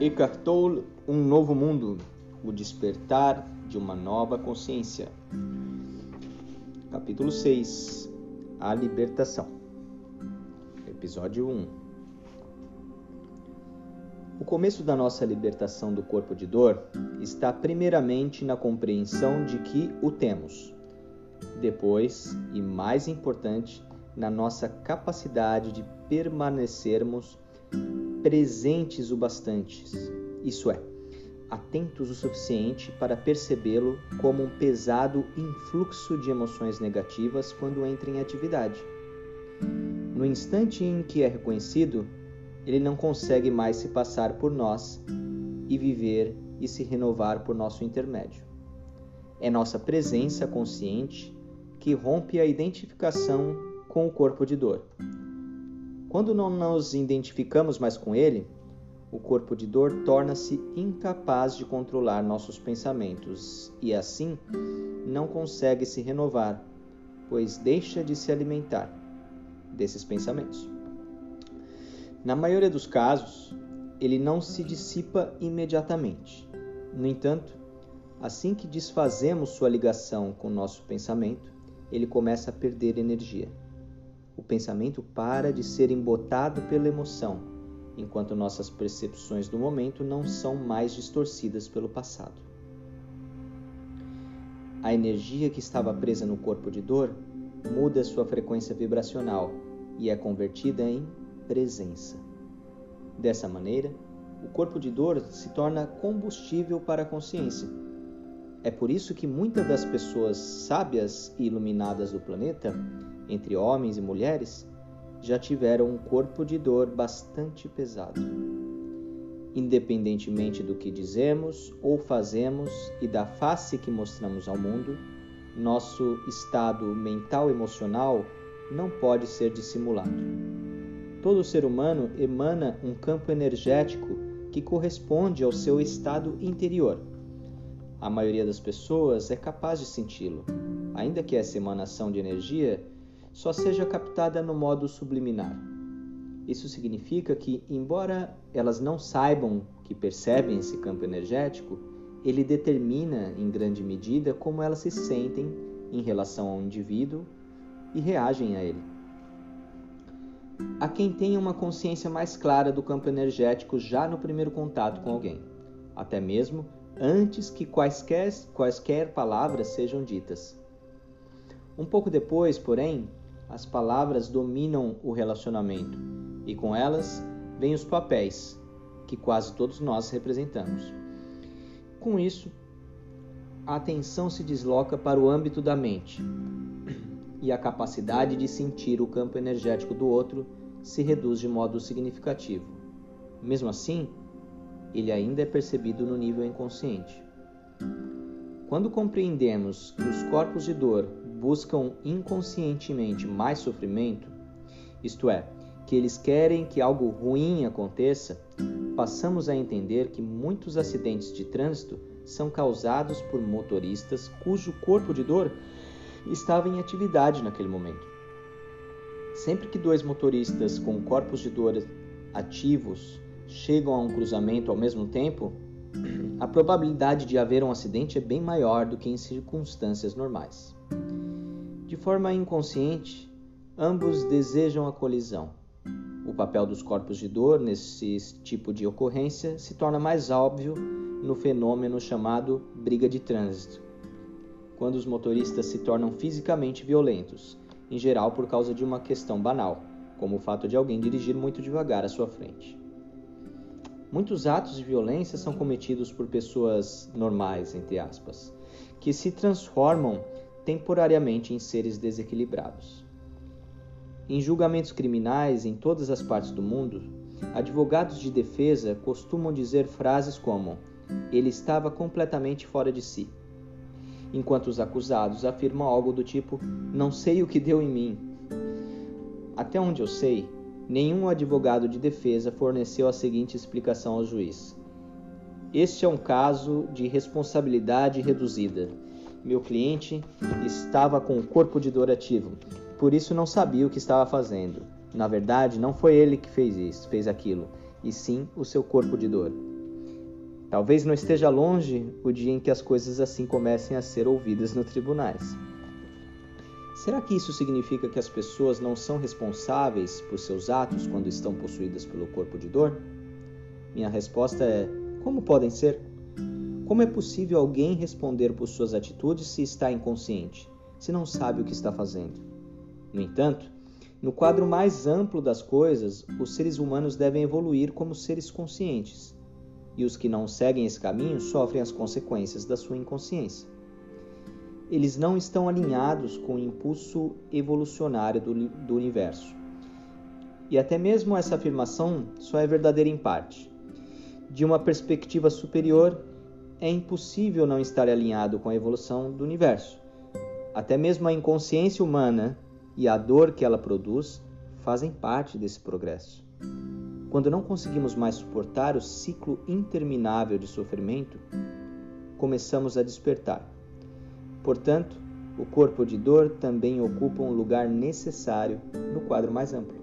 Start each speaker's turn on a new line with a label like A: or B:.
A: Eckhart Tolle, Um Novo Mundo, o despertar de uma nova consciência. Capítulo 6, A Libertação. Episódio 1. O começo da nossa libertação do corpo de dor está primeiramente na compreensão de que o temos. Depois, e mais importante, na nossa capacidade de permanecermos presentes o bastante, isso é, atentos o suficiente para percebê-lo como um pesado influxo de emoções negativas quando entra em atividade. No instante em que é reconhecido, ele não consegue mais se passar por nós e viver e se renovar por nosso intermédio. É nossa presença consciente que rompe a identificação com o corpo de dor quando não nos identificamos mais com ele, o corpo de dor torna-se incapaz de controlar nossos pensamentos e, assim, não consegue se renovar, pois deixa de se alimentar desses pensamentos. Na maioria dos casos, ele não se dissipa imediatamente. No entanto, assim que desfazemos sua ligação com nosso pensamento, ele começa a perder energia o pensamento para de ser embotado pela emoção, enquanto nossas percepções do momento não são mais distorcidas pelo passado. A energia que estava presa no corpo de dor muda sua frequência vibracional e é convertida em presença. Dessa maneira, o corpo de dor se torna combustível para a consciência. É por isso que muitas das pessoas sábias e iluminadas do planeta entre homens e mulheres, já tiveram um corpo de dor bastante pesado. Independentemente do que dizemos ou fazemos e da face que mostramos ao mundo, nosso estado mental emocional não pode ser dissimulado. Todo ser humano emana um campo energético que corresponde ao seu estado interior. A maioria das pessoas é capaz de senti-lo, ainda que essa emanação de energia só seja captada no modo subliminar. Isso significa que, embora elas não saibam que percebem esse campo energético, ele determina em grande medida como elas se sentem em relação ao indivíduo e reagem a ele. Há quem tenha uma consciência mais clara do campo energético já no primeiro contato com alguém, até mesmo antes que quaisquer, quaisquer palavras sejam ditas. Um pouco depois, porém, as palavras dominam o relacionamento e com elas vêm os papéis que quase todos nós representamos. Com isso, a atenção se desloca para o âmbito da mente e a capacidade de sentir o campo energético do outro se reduz de modo significativo. Mesmo assim, ele ainda é percebido no nível inconsciente. Quando compreendemos que os corpos de dor buscam inconscientemente mais sofrimento, isto é, que eles querem que algo ruim aconteça, passamos a entender que muitos acidentes de trânsito são causados por motoristas cujo corpo de dor estava em atividade naquele momento. Sempre que dois motoristas com corpos de dor ativos chegam a um cruzamento ao mesmo tempo, a probabilidade de haver um acidente é bem maior do que em circunstâncias normais. De forma inconsciente, ambos desejam a colisão. O papel dos corpos de dor nesse tipo de ocorrência se torna mais óbvio no fenômeno chamado briga de trânsito, quando os motoristas se tornam fisicamente violentos, em geral por causa de uma questão banal, como o fato de alguém dirigir muito devagar à sua frente. Muitos atos de violência são cometidos por pessoas normais, entre aspas, que se transformam temporariamente em seres desequilibrados. Em julgamentos criminais em todas as partes do mundo, advogados de defesa costumam dizer frases como: ele estava completamente fora de si, enquanto os acusados afirmam algo do tipo: não sei o que deu em mim. Até onde eu sei, nenhum advogado de defesa forneceu a seguinte explicação ao juiz: Este é um caso de responsabilidade reduzida meu cliente estava com o corpo de dor ativo, por isso não sabia o que estava fazendo. Na verdade, não foi ele que fez isso, fez aquilo, e sim o seu corpo de dor. Talvez não esteja longe o dia em que as coisas assim comecem a ser ouvidas nos tribunais. Será que isso significa que as pessoas não são responsáveis por seus atos quando estão possuídas pelo corpo de dor? Minha resposta é: como podem ser? Como é possível alguém responder por suas atitudes se está inconsciente, se não sabe o que está fazendo? No entanto, no quadro mais amplo das coisas, os seres humanos devem evoluir como seres conscientes, e os que não seguem esse caminho sofrem as consequências da sua inconsciência eles não estão alinhados com o impulso evolucionário do, do universo. E até mesmo essa afirmação só é verdadeira em parte. De uma perspectiva superior, é impossível não estar alinhado com a evolução do universo. Até mesmo a inconsciência humana e a dor que ela produz fazem parte desse progresso. Quando não conseguimos mais suportar o ciclo interminável de sofrimento, começamos a despertar Portanto, o corpo de dor também ocupa um lugar necessário no quadro mais amplo.